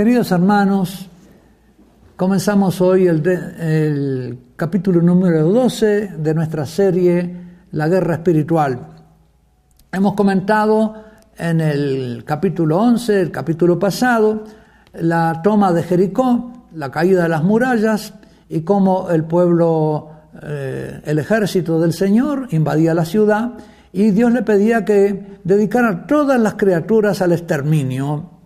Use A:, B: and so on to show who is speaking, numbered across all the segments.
A: Queridos hermanos, comenzamos hoy el, el, capítulo número 12 de nuestra serie La Guerra Espiritual. Hemos comentado en el capítulo 11, el capítulo pasado, la toma de Jericó, la caída de las murallas y cómo el pueblo, eh, el ejército del Señor invadía la ciudad y Dios le pedía que dedicara todas las criaturas al exterminio,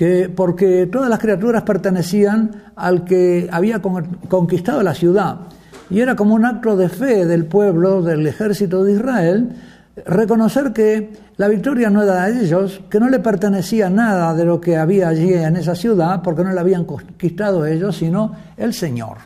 A: que, porque todas las criaturas pertenecían al que había conquistado la ciudad. Y era como un acto de fe del pueblo, del ejército de Israel, reconocer que la victoria no era de ellos, que no le pertenecía nada de lo que había allí en esa ciudad, porque no la habían conquistado ellos, sino el Señor.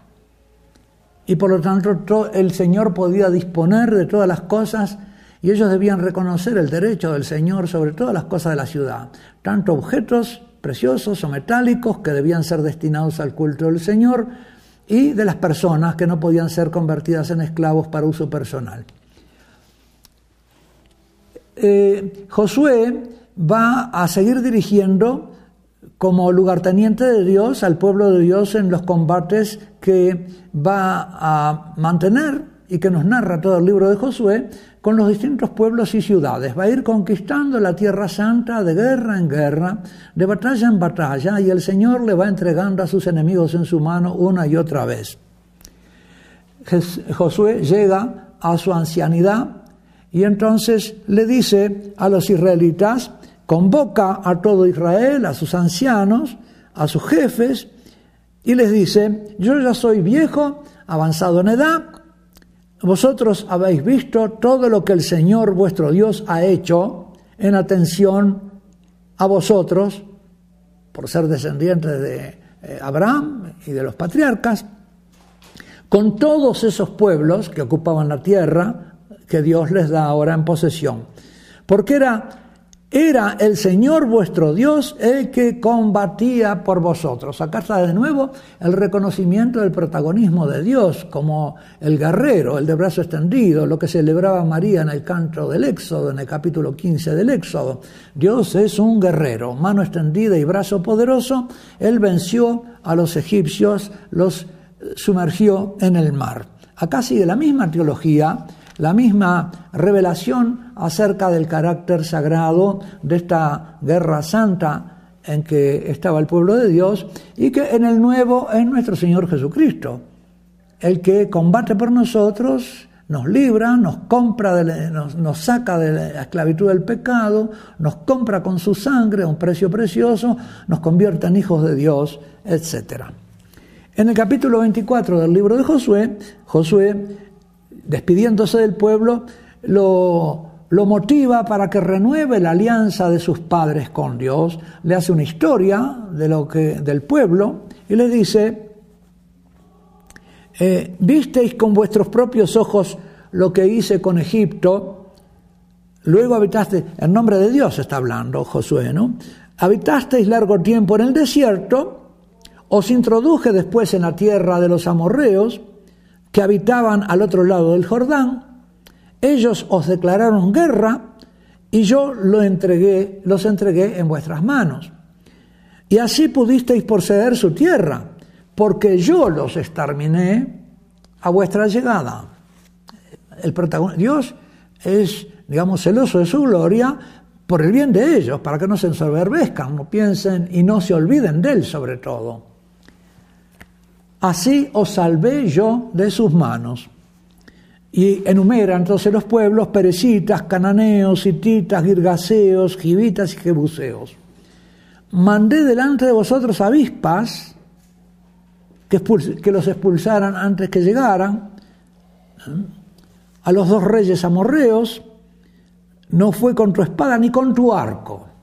A: Y por lo tanto el Señor podía disponer de todas las cosas y ellos debían reconocer el derecho del Señor sobre todas las cosas de la ciudad, tanto objetos preciosos o metálicos que debían ser destinados al culto del Señor y de las personas que no podían ser convertidas en esclavos para uso personal. Eh, Josué va a seguir dirigiendo como lugarteniente de Dios al pueblo de Dios en los combates que va a mantener y que nos narra todo el libro de Josué con los distintos pueblos y ciudades. Va a ir conquistando la tierra santa de guerra en guerra, de batalla en batalla, y el Señor le va entregando a sus enemigos en su mano una y otra vez. Josué llega a su ancianidad y entonces le dice a los israelitas, convoca a todo Israel, a sus ancianos, a sus jefes, y les dice, yo ya soy viejo, avanzado en edad, vosotros habéis visto todo lo que el Señor vuestro Dios ha hecho en atención a vosotros, por ser descendientes de eh, Abraham y de los patriarcas, con todos esos pueblos que ocupaban la tierra que Dios les da ahora en posesión. Porque era era el Señor vuestro Dios el que combatía por vosotros. Acá está de nuevo el reconocimiento del protagonismo de Dios como el guerrero, el de brazo extendido, lo que celebraba María en el canto del Éxodo, en el capítulo 15 del Éxodo. Dios es un guerrero, mano extendida y brazo poderoso. Él venció a los egipcios, los sumergió en el mar. Acá sigue la misma teología la misma revelación acerca del carácter sagrado de esta guerra santa en que estaba el pueblo de Dios y que en el nuevo es nuestro Señor Jesucristo, el que combate por nosotros, nos libra, nos compra, nos, nos, saca de la esclavitud del pecado, nos compra con su sangre a un precio precioso, nos convierte en hijos de Dios, etc. En el capítulo 24 del libro de Josué, Josué despidiéndose del pueblo, lo, lo motiva para que renueve la alianza de sus padres con Dios, le hace una historia de lo que, del pueblo y le dice, eh, visteis con vuestros propios ojos lo que hice con Egipto, luego habitaste, en nombre de Dios está hablando Josué, ¿no? Habitasteis largo tiempo en el desierto, os introduje después en la tierra de los amorreos, que habitaban al otro lado del Jordán, ellos os declararon guerra y yo lo entregué, los entregué en vuestras manos. Y así pudisteis poseer su tierra, porque yo los exterminé a vuestra llegada. El Dios es, digamos, celoso de su gloria por el bien de ellos, para que no se ensoberbezcan, no piensen y no se olviden de él sobre todo. Así os salvé yo de sus manos. Y enumera entonces los pueblos perecitas, cananeos, hititas, girgaseos, gibitas y jebuseos. Mandé delante de vosotros avispas que, que los expulsaran antes que llegaran. ¿eh? A los dos reyes amorreos no fue con tu espada ni con tu arco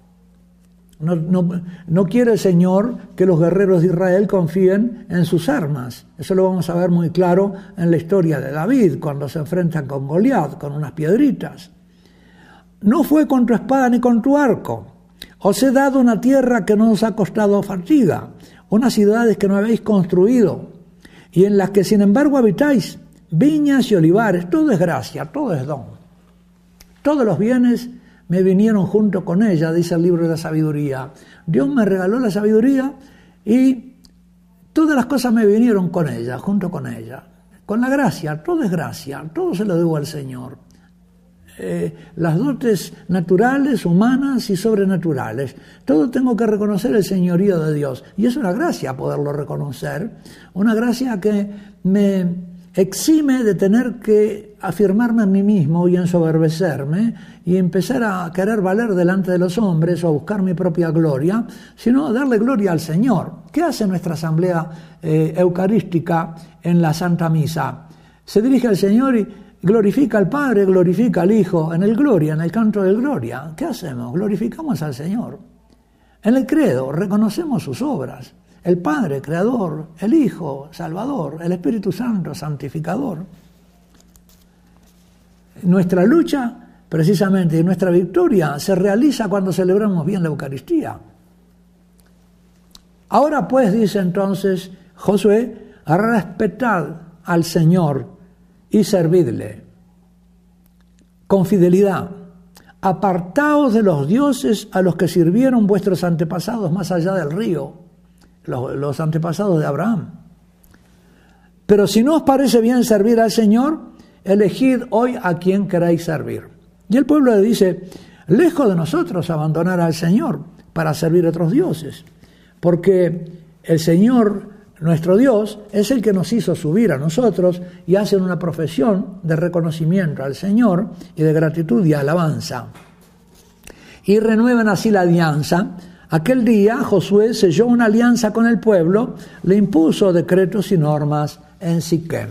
A: no, quiere el Señor que los guerreros de Israel confíen en sus armas. Eso lo vamos a ver muy claro en la historia de David, cuando se enfrentan con Goliat, con unas piedritas. No fue con tu espada ni con tu arco. Os he dado una tierra que no os ha costado fatiga, unas ciudades que no habéis construido, y en las que sin embargo habitáis, viñas y olivares, todo es gracia, todo es don. Todos los bienes me vinieron junto con ella, dice el libro de la sabiduría. Dios me regaló la sabiduría Y todas las cosas me vinieron con ella, junto con ella. Con la gracia, todo es gracia, todo se lo debo al Señor. Eh, las dotes naturales, humanas y sobrenaturales. Todo tengo que reconocer el señorío de Dios. Y es una gracia poderlo reconocer, una gracia que me exime de tener que afirmarme a mí mismo y ensoberbecerme y empezar a querer valer delante de los hombres o a buscar mi propia gloria, sino darle gloria al Señor. ¿Qué hace nuestra asamblea eh, eucarística en la Santa Misa? Se dirige al Señor y glorifica al Padre, glorifica al Hijo, en el Gloria, en el canto del Gloria. ¿Qué hacemos? Glorificamos al Señor. En el credo reconocemos sus obras. El Padre, Creador, el Hijo, Salvador, el Espíritu Santo, Santificador. Nuestra lucha, precisamente, y nuestra victoria se realiza cuando celebramos bien la Eucaristía. Ahora pues, dice entonces Josué, respetad al Señor y servidle con fidelidad. Apartaos de los dioses a los que sirvieron vuestros antepasados más allá del río, los, antepasados de Abraham. Pero si no os parece bien servir al Señor, elegid hoy a quien queráis servir. Y el pueblo le dice, lejos de nosotros abandonar al Señor para servir a otros dioses, porque el Señor nuestro Dios es el que nos hizo subir a nosotros y hacen una profesión de reconocimiento al Señor y de gratitud y alabanza. Y renuevan así la alianza. Aquel día Josué selló una alianza con el pueblo, le impuso decretos y normas en Siquem.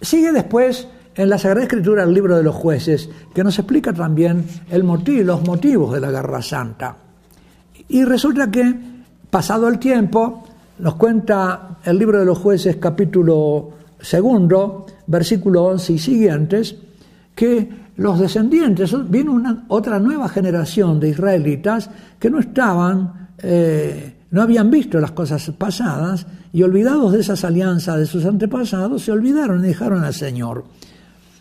A: Sigue después en la Sagrada Escritura el libro de los jueces, que nos explica también el motivo, los motivos de la guerra santa. Y resulta que Pasado el tiempo, nos cuenta el libro de los jueces capítulo segundo, versículo 11 y siguientes, que los descendientes, viene una, otra nueva generación de israelitas que no estaban, eh, no habían visto las cosas pasadas y olvidados de esas alianzas de sus antepasados, se olvidaron y dejaron al Señor.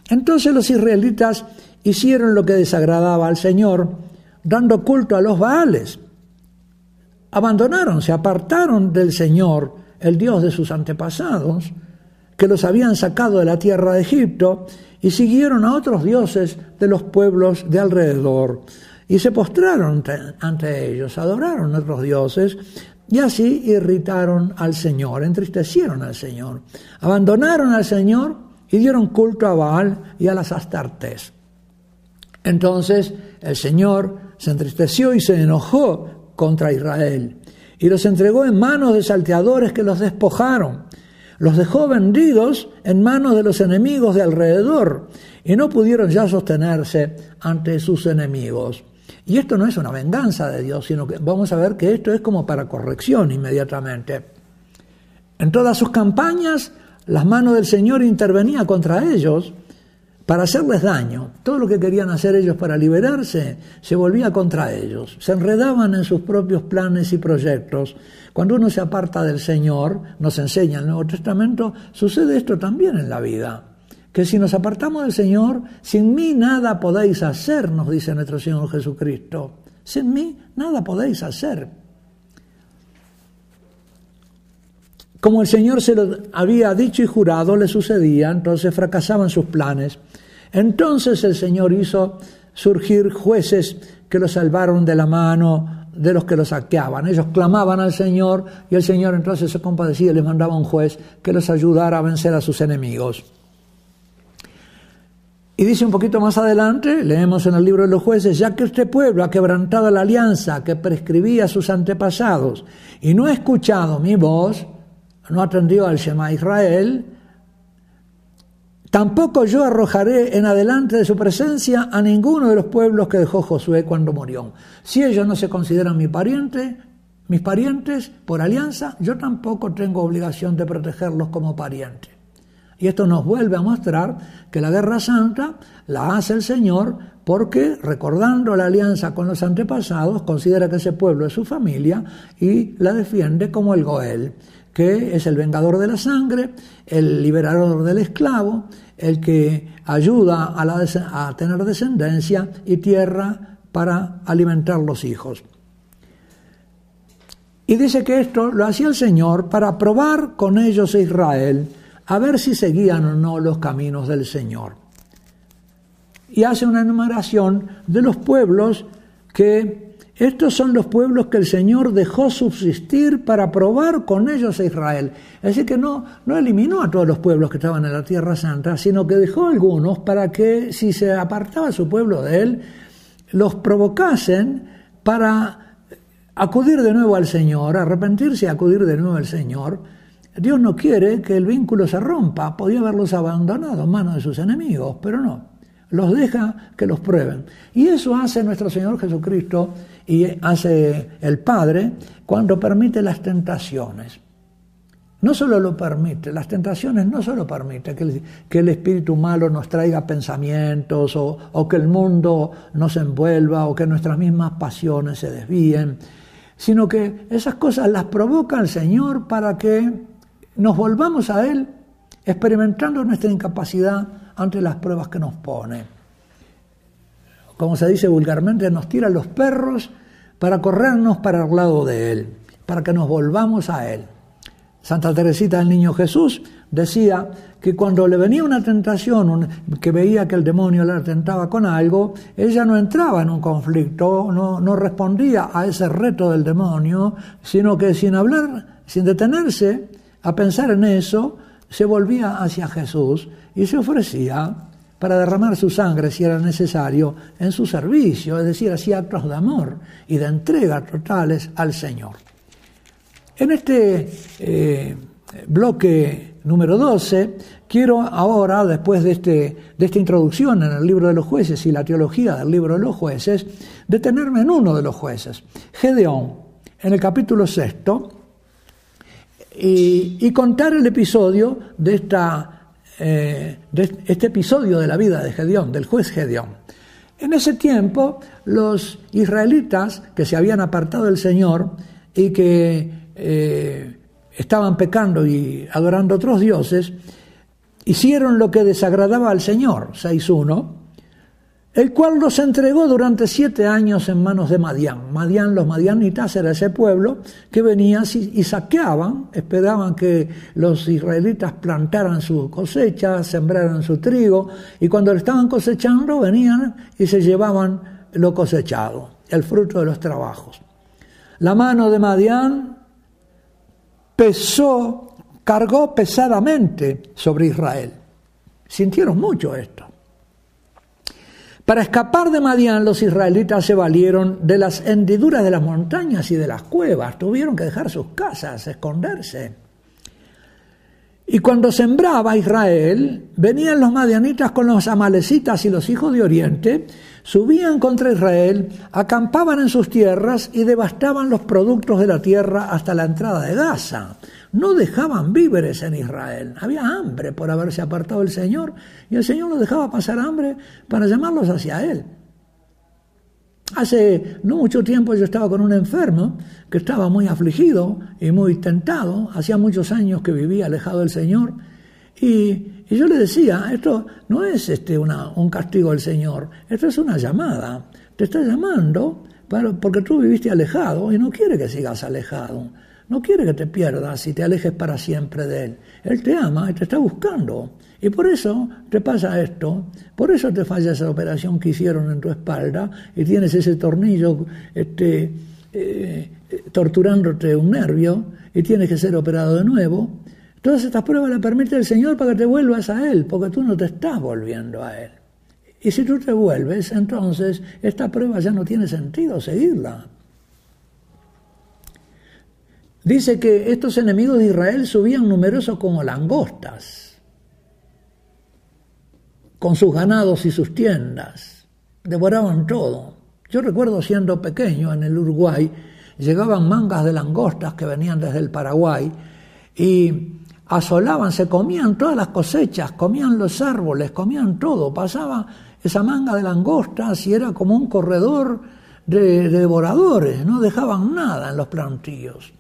A: Entonces los israelitas hicieron lo que desagradaba al Señor, dando culto a los Baales abandonaron, se apartaron del Señor, el Dios de sus antepasados, que los habían sacado de la tierra de Egipto, y siguieron a otros dioses de los pueblos de alrededor, y se postraron ante ellos, adoraron a otros dioses, y así irritaron al Señor, entristecieron al Señor, abandonaron al Señor y dieron culto a Baal y a las Astartes. Entonces el Señor se entristeció y se enojó contra Israel y los entregó en manos de salteadores que los despojaron. Los dejó vendidos en manos de los enemigos de alrededor y no pudieron ya sostenerse ante sus enemigos. Y esto no es una venganza de Dios, sino que vamos a ver que esto es como para corrección inmediatamente. En todas sus campañas, las manos del Señor intervenía contra ellos para hacerles daño. Todo lo que querían hacer ellos para liberarse se volvía contra ellos. Se enredaban en sus propios planes y proyectos. Cuando uno se aparta del Señor, nos enseña el Nuevo Testamento, sucede esto también en la vida. Que si nos apartamos del Señor, sin mí nada podéis hacer, nos dice nuestro Señor Jesucristo. Sin mí nada podéis hacer. Como el Señor se lo había dicho y jurado, le sucedía, entonces fracasaban sus planes. Entonces el Señor hizo surgir jueces que los salvaron de la mano de los que los saqueaban. Ellos clamaban al Señor y el Señor entonces se compadecía y les mandaba un juez que los ayudara a vencer a sus enemigos. Y dice un poquito más adelante, leemos en el libro de los jueces, ya que este pueblo ha quebrantado la alianza que prescribía a sus antepasados y no ha escuchado mi voz, no atendió al Shema Israel, Tampoco yo arrojaré en adelante de su presencia a ninguno de los pueblos que dejó Josué cuando murió. Si ellos no se consideran mi pariente, mis parientes por alianza, yo tampoco tengo obligación de protegerlos como pariente. Y esto nos vuelve a mostrar que la guerra santa la hace el Señor porque, recordando la alianza con los antepasados, considera que ese pueblo es su familia y la defiende como el Goel, que es el vengador de la sangre, el liberador del esclavo, el que ayuda a, tener descendencia y tierra para alimentar los hijos. Y dice que esto lo hacía el Señor para probar con ellos a Israel, a ver si seguían o no los caminos del Señor. Y hace una enumeración de los pueblos que estos son los pueblos que el Señor dejó subsistir para probar con ellos a Israel. Es decir, que no, no eliminó a todos los pueblos que estaban en la Tierra Santa, sino que dejó algunos para que si se apartaba su pueblo de él, los provocasen para acudir de nuevo al Señor, arrepentirse y acudir de nuevo al Señor. Dios no quiere que el vínculo se rompa, podía haberlos abandonado en manos de sus enemigos, pero no los deja que los prueben. Y eso hace nuestro Señor Jesucristo y hace el Padre cuando permite las tentaciones. No solo lo permite, las tentaciones no solo permite que el, espíritu malo nos traiga pensamientos o que el mundo nos envuelva o que nuestras mismas pasiones se desvíen, sino que esas cosas las provoca el Señor para que nos volvamos a Él experimentando nuestra incapacidad ante las pruebas que nos pone. Como se dice vulgarmente, nos tira los perros para corrernos para el lado de Él, para que nos volvamos a Él. Santa Teresita del Niño Jesús decía que cuando le venía una tentación, que veía que el demonio le tentaba con algo, ella no entraba en un conflicto, no, no respondía a ese reto del demonio, sino que sin hablar, sin detenerse a pensar en eso, se volvía hacia Jesús y se ofrecía para derramar su sangre si era necesario en su servicio, es decir, hacía actos de amor y de entrega totales al Señor. En este eh, bloque número 12, quiero ahora, después de, este, de esta introducción en el libro de los jueces y la teología del libro de los jueces, detenerme en uno de los jueces, Gedeón, en el capítulo sexto, y, y contar el episodio de esta eh, de este episodio de la vida de Gedeón, del juez Gedeón. En ese tiempo, los israelitas que se habían apartado del Señor y que eh, estaban pecando y adorando otros dioses, hicieron lo que desagradaba al Señor, 6.1, el cual los entregó durante siete años en manos de Madián. Madián, los madianitas, era ese pueblo que venía y saqueaban, esperaban que los israelitas plantaran su cosecha, sembraran su trigo, y cuando lo estaban cosechando venían y se llevaban lo cosechado, el fruto de los trabajos. La mano de Madián pesó, cargó pesadamente sobre Israel. Sintieron mucho esto. Para escapar de Madián, los israelitas se valieron de las hendiduras de las montañas y de las cuevas. Tuvieron que dejar sus casas, esconderse. Y cuando sembraba Israel, venían los madianitas con los amalecitas y los hijos de Oriente, subían contra Israel, acampaban en sus tierras y devastaban los productos de la tierra hasta la entrada de Gaza no dejaban víveres en Israel. Había hambre por haberse apartado el Señor y el Señor los dejaba pasar hambre para llamarlos hacia Él. Hace no mucho tiempo yo estaba con un enfermo que estaba muy afligido y muy tentado. Hacía muchos años que vivía alejado del Señor. Y, yo le decía, esto no es este una, un castigo del Señor, esto es una llamada. Te está llamando porque tú viviste alejado y no quiere que sigas alejado. No quiere que te pierdas y te alejes para siempre de Él. Él te ama y te está buscando. Y por eso te pasa esto, por eso te falla esa operación que hicieron en tu espalda y tienes ese tornillo este, eh, torturándote un nervio y tienes que ser operado de nuevo. Todas estas pruebas las permite el Señor para que te vuelvas a Él, porque tú no te estás volviendo a Él. Y si tú te vuelves, entonces esta prueba ya no tiene sentido seguirla. Dice que estos enemigos de Israel subían numerosos como langostas, con sus ganados y sus tiendas, devoraban todo. Yo recuerdo siendo pequeño en el Uruguay, llegaban mangas de langostas que venían desde el Paraguay y asolaban, se comían todas las cosechas, comían los árboles, comían todo, pasaba esa manga de langostas y era como un corredor de, de devoradores, no dejaban nada en los plantíos.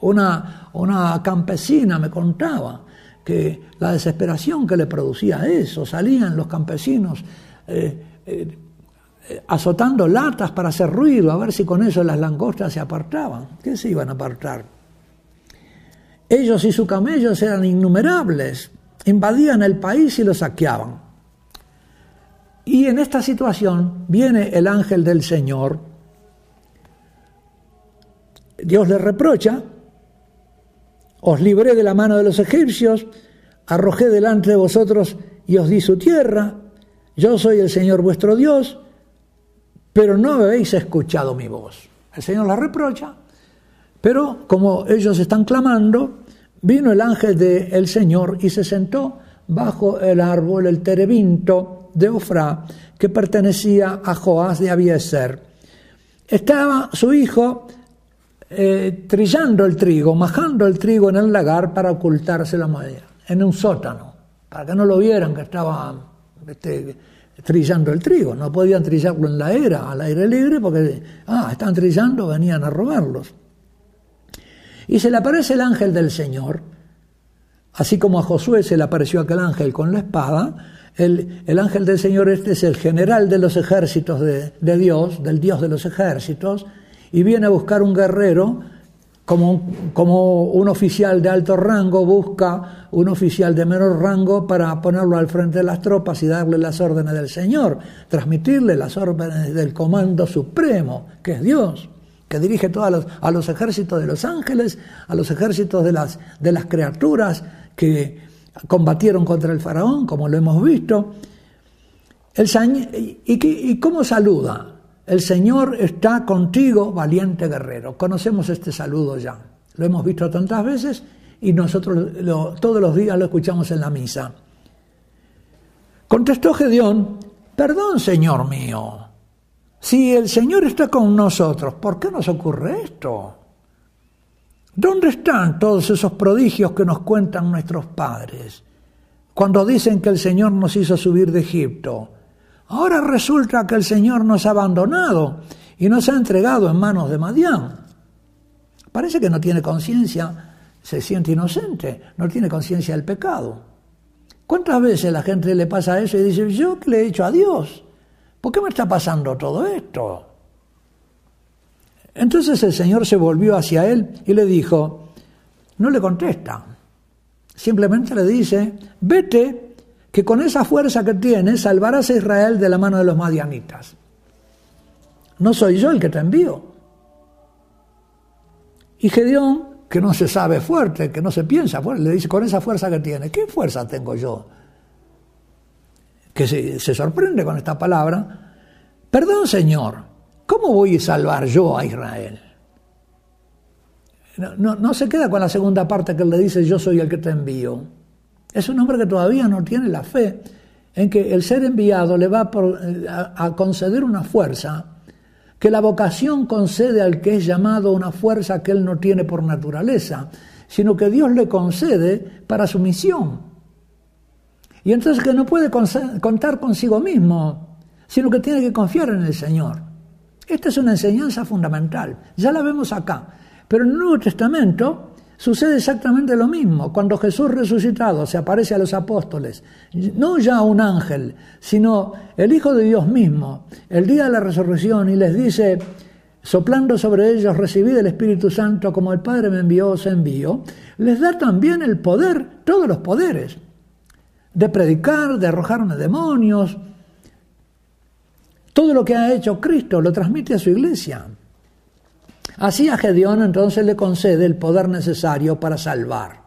A: Una, una campesina me contaba que la desesperación que le producía eso, salían los campesinos eh, eh, azotando latas para hacer ruido, a ver si con eso las langostas se apartaban. ¿Qué se iban a apartar? Ellos y sus camellos eran innumerables, invadían el país y lo saqueaban. Y en esta situación viene el ángel del Señor. Dios le reprocha, os libré de la mano de los egipcios, arrojé delante de vosotros y os di su tierra, yo soy el Señor vuestro Dios, pero no habéis escuchado mi voz. El Señor la reprocha, pero como ellos están clamando, vino el ángel del Señor y se sentó bajo el árbol, el terebinto de Ofra, que pertenecía a Joás de Abieser. Estaba su hijo eh, trillando el trigo, majando el trigo en el lagar para ocultarse la madera, en un sótano, para que no lo vieran que estaba este, trillando el trigo. No podían trillarlo en la era, al aire libre, porque, ah, están trillando, venían a robarlos. Y se le aparece el ángel del Señor, así como a Josué se le apareció aquel ángel con la espada, el, ángel del Señor este es el general de los ejércitos de, Dios, del Dios de los ejércitos, y viene a buscar un guerrero como, como, un oficial de alto rango busca un oficial de menor rango para ponerlo al frente de las tropas y darle las órdenes del Señor, transmitirle las órdenes del comando supremo, que es Dios que dirige todos los, a los ejércitos de los ángeles, a los ejércitos de las, de las criaturas que combatieron contra el faraón, como lo hemos visto. El, y, ¿Y cómo saluda? El Señor está contigo, valiente guerrero. Conocemos este saludo ya. Lo hemos visto tantas veces y nosotros todos los días lo escuchamos en la misa. Contestó Gedeón, perdón, Señor mío, si el Señor está con nosotros, ¿por qué nos ocurre esto? ¿Dónde están todos esos prodigios que nos cuentan nuestros padres cuando dicen que el Señor nos hizo subir de Egipto? Ahora resulta que el Señor nos ha abandonado y nos ha entregado en manos de Madián. Parece que no tiene conciencia, se siente inocente, no tiene conciencia del pecado. ¿Cuántas veces la gente le pasa eso y dice, yo qué le he hecho a Dios? ¿Por qué me está pasando todo esto? Entonces el Señor se volvió hacia él y le dijo, no le contesta, simplemente le dice, vete, que con esa fuerza que tienes salvarás a Israel de la mano de los madianitas. No soy yo el que te envío. Y Gedeón, que no se sabe fuerte, que no se piensa fuerte, le dice, con esa fuerza que tiene, ¿qué fuerza tengo yo? Que se, sorprende con esta palabra, perdón Señor, ¿cómo voy a salvar yo a Israel? No, no, se queda con la segunda parte que le dice, yo soy el que te envío. Es un hombre que todavía no tiene la fe en que el ser enviado le va a, a conceder una fuerza que la vocación concede al que es llamado una fuerza que él no tiene por naturaleza, sino que Dios le concede para su misión. Y entonces que no puede contar consigo mismo, sino que tiene que confiar en el Señor. Esta es una enseñanza fundamental, ya la vemos acá. Pero en el Nuevo Testamento sucede exactamente lo mismo. Cuando Jesús resucitado se aparece a los apóstoles, no ya un ángel, sino el Hijo de Dios mismo, el día de la resurrección, y les dice, soplando sobre ellos, recibid el Espíritu Santo como el Padre me envió, os envío, les da también el poder, todos los poderes de predicar, de arrojarme demonios. Todo lo que ha hecho Cristo lo transmite a su iglesia. Así a Gedeón entonces le concede el poder necesario para salvar.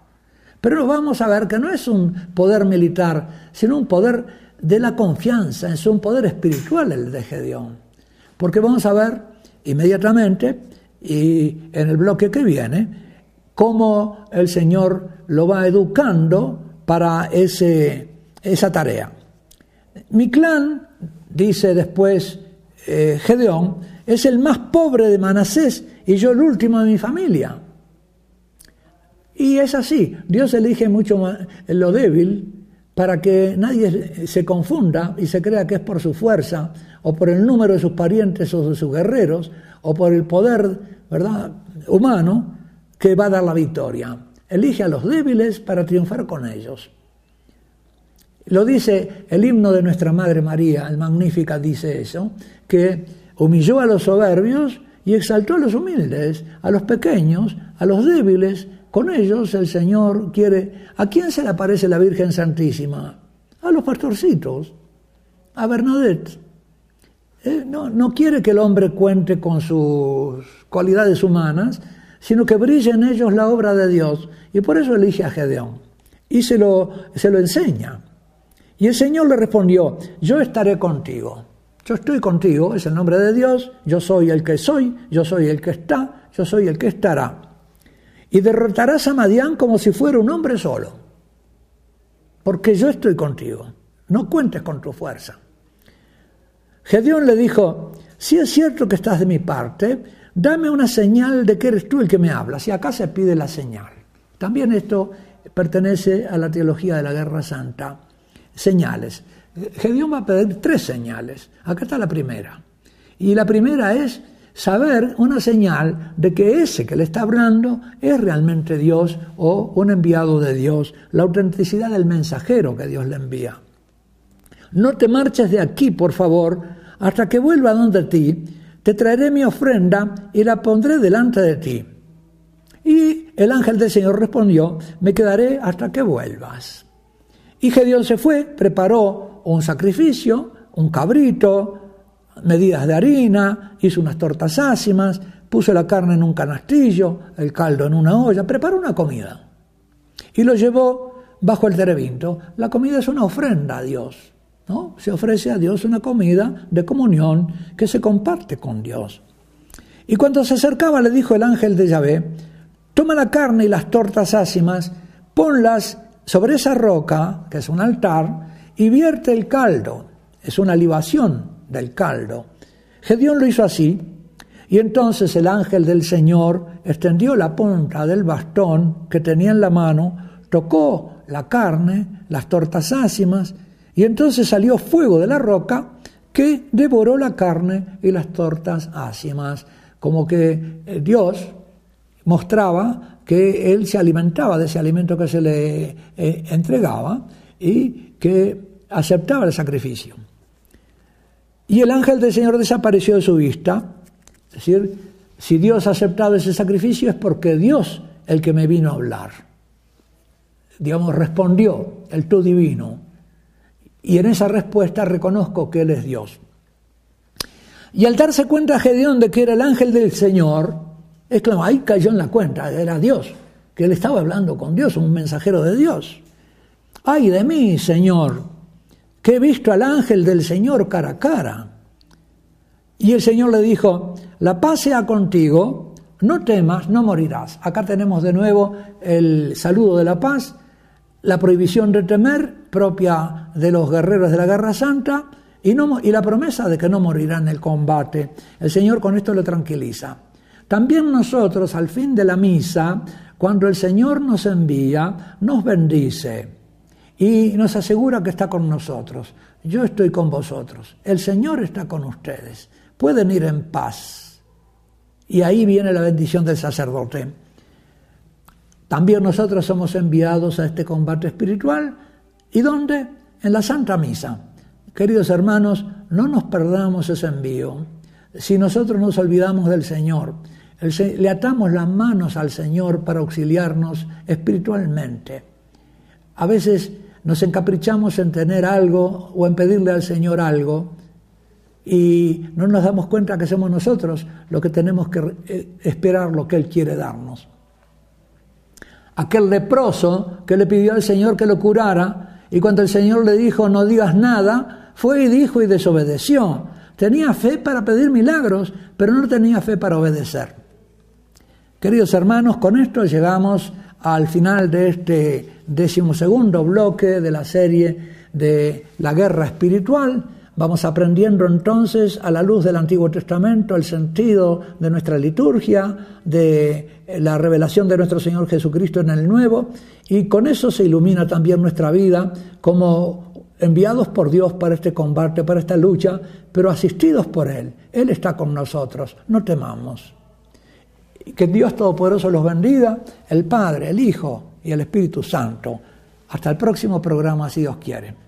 A: Pero vamos a ver que no es un poder militar, sino un poder de la confianza, es un poder espiritual el de Gedeón. Porque vamos a ver inmediatamente y en el bloque que viene cómo el Señor lo va educando para ese, esa tarea. Mi clan, dice después eh, Gedeón, es el más pobre de Manasés y yo el último de mi familia. Y es así, Dios elige mucho lo débil para que nadie se confunda y se crea que es por su fuerza o por el número de sus parientes o de sus guerreros o por el poder humano que va a dar la victoria. Elige a los débiles para triunfar con ellos. Lo dice el himno de nuestra Madre María, el Magnífica dice eso, que humilló a los soberbios y exaltó a los humildes, a los pequeños, a los débiles. Con ellos el Señor quiere... ¿A quién se le aparece la Virgen Santísima? A los pastorcitos, a Bernadette. Eh, no, no quiere que el hombre cuente con sus cualidades humanas, sino que brille en ellos la obra de Dios. Y por eso elige a Gedeón. Y se lo, se lo enseña. Y el Señor le respondió, yo estaré contigo. Yo estoy contigo, es el nombre de Dios, yo soy el que soy, yo soy el que está, yo soy el que estará. Y derrotarás a Madián como si fuera un hombre solo, porque yo estoy contigo, no cuentes con tu fuerza. Gedeón le dijo, si es cierto que estás de mi parte, dame una señal de que eres tú el que me hablas. Y acá se pide la señal. También esto pertenece a la teología de la Guerra Santa. Señales. Gedeón va a pedir tres señales. Acá está la primera. Y la primera es saber una señal de que ese que le está hablando es realmente Dios o un enviado de Dios, la autenticidad del mensajero que Dios le envía. No te marches de aquí, por favor, hasta que vuelva donde ti, te traeré mi ofrenda y la pondré delante de ti. Y el ángel del Señor respondió, me quedaré hasta que vuelvas. Y Gedeón se fue, preparó un sacrificio, un cabrito, medidas de harina, hizo unas tortas ácimas, puso la carne en un canastillo, el caldo en una olla, preparó una comida. Y lo llevó bajo el terebinto. La comida es una ofrenda a Dios. ¿No? Se ofrece a Dios una comida de comunión que se comparte con Dios. Y cuando se acercaba le dijo el ángel de Yahvé, toma la carne y las tortas ácimas, ponlas sobre esa roca, que es un altar, y vierte el caldo, es una libación del caldo. Gedeón lo hizo así, y entonces el ángel del Señor extendió la punta del bastón que tenía en la mano, tocó la carne, las tortas ácimas, y entonces salió fuego de la roca que devoró la carne y las tortas ácimas, como que eh, Dios mostraba que él se alimentaba de ese alimento que se le eh, entregaba y que aceptaba el sacrificio. Y el ángel del Señor desapareció de su vista. Es decir, si Dios ha aceptado ese sacrificio es porque Dios el que me vino a hablar. Digamos, respondió el tú divino. Y en esa respuesta reconozco que Él es Dios. Y al darse cuenta Gedeón de que era el ángel del Señor, es claro, ahí cayó en la cuenta, era Dios, que él estaba hablando con Dios, un mensajero de Dios. Ay de mí, Señor, que he visto al ángel del Señor cara a cara. Y el Señor le dijo, la paz sea contigo, no temas, no morirás. Acá tenemos de nuevo el saludo de la paz, la prohibición de temer, propia de los guerreros de la Guerra Santa, y, no, y la promesa de que no morirá en el combate. El Señor con esto le tranquiliza. También nosotros al fin de la misa, cuando el Señor nos envía, nos bendice y nos asegura que está con nosotros. Yo estoy con vosotros, el Señor está con ustedes, pueden ir en paz. Y ahí viene la bendición del sacerdote. También nosotros somos enviados a este combate espiritual. ¿Y dónde? En la Santa Misa. Queridos hermanos, no nos perdamos ese envío. Si nosotros nos olvidamos del Señor, le atamos las manos al Señor para auxiliarnos espiritualmente. A veces nos encaprichamos en tener algo o en pedirle al Señor algo y no nos damos cuenta que somos nosotros los que tenemos que eh, esperar lo que Él quiere darnos. Aquel leproso que le pidió al Señor que lo curara y cuando el Señor le dijo no digas nada, fue y dijo y desobedeció. Tenía fe para pedir milagros, pero no tenía fe para obedecer. Queridos hermanos, con esto llegamos al final de este decimosegundo bloque de la serie de la guerra espiritual. Vamos aprendiendo entonces a la luz del Antiguo Testamento el sentido de nuestra liturgia, de la revelación de nuestro Señor Jesucristo en el Nuevo, y con eso se ilumina también nuestra vida como enviados por Dios para este combate, para esta lucha, pero asistidos por Él. Él está con nosotros, no temamos. Que Dios Todopoderoso los bendiga, el Padre, el Hijo y el Espíritu Santo. Hasta el próximo programa, si Dios quiere.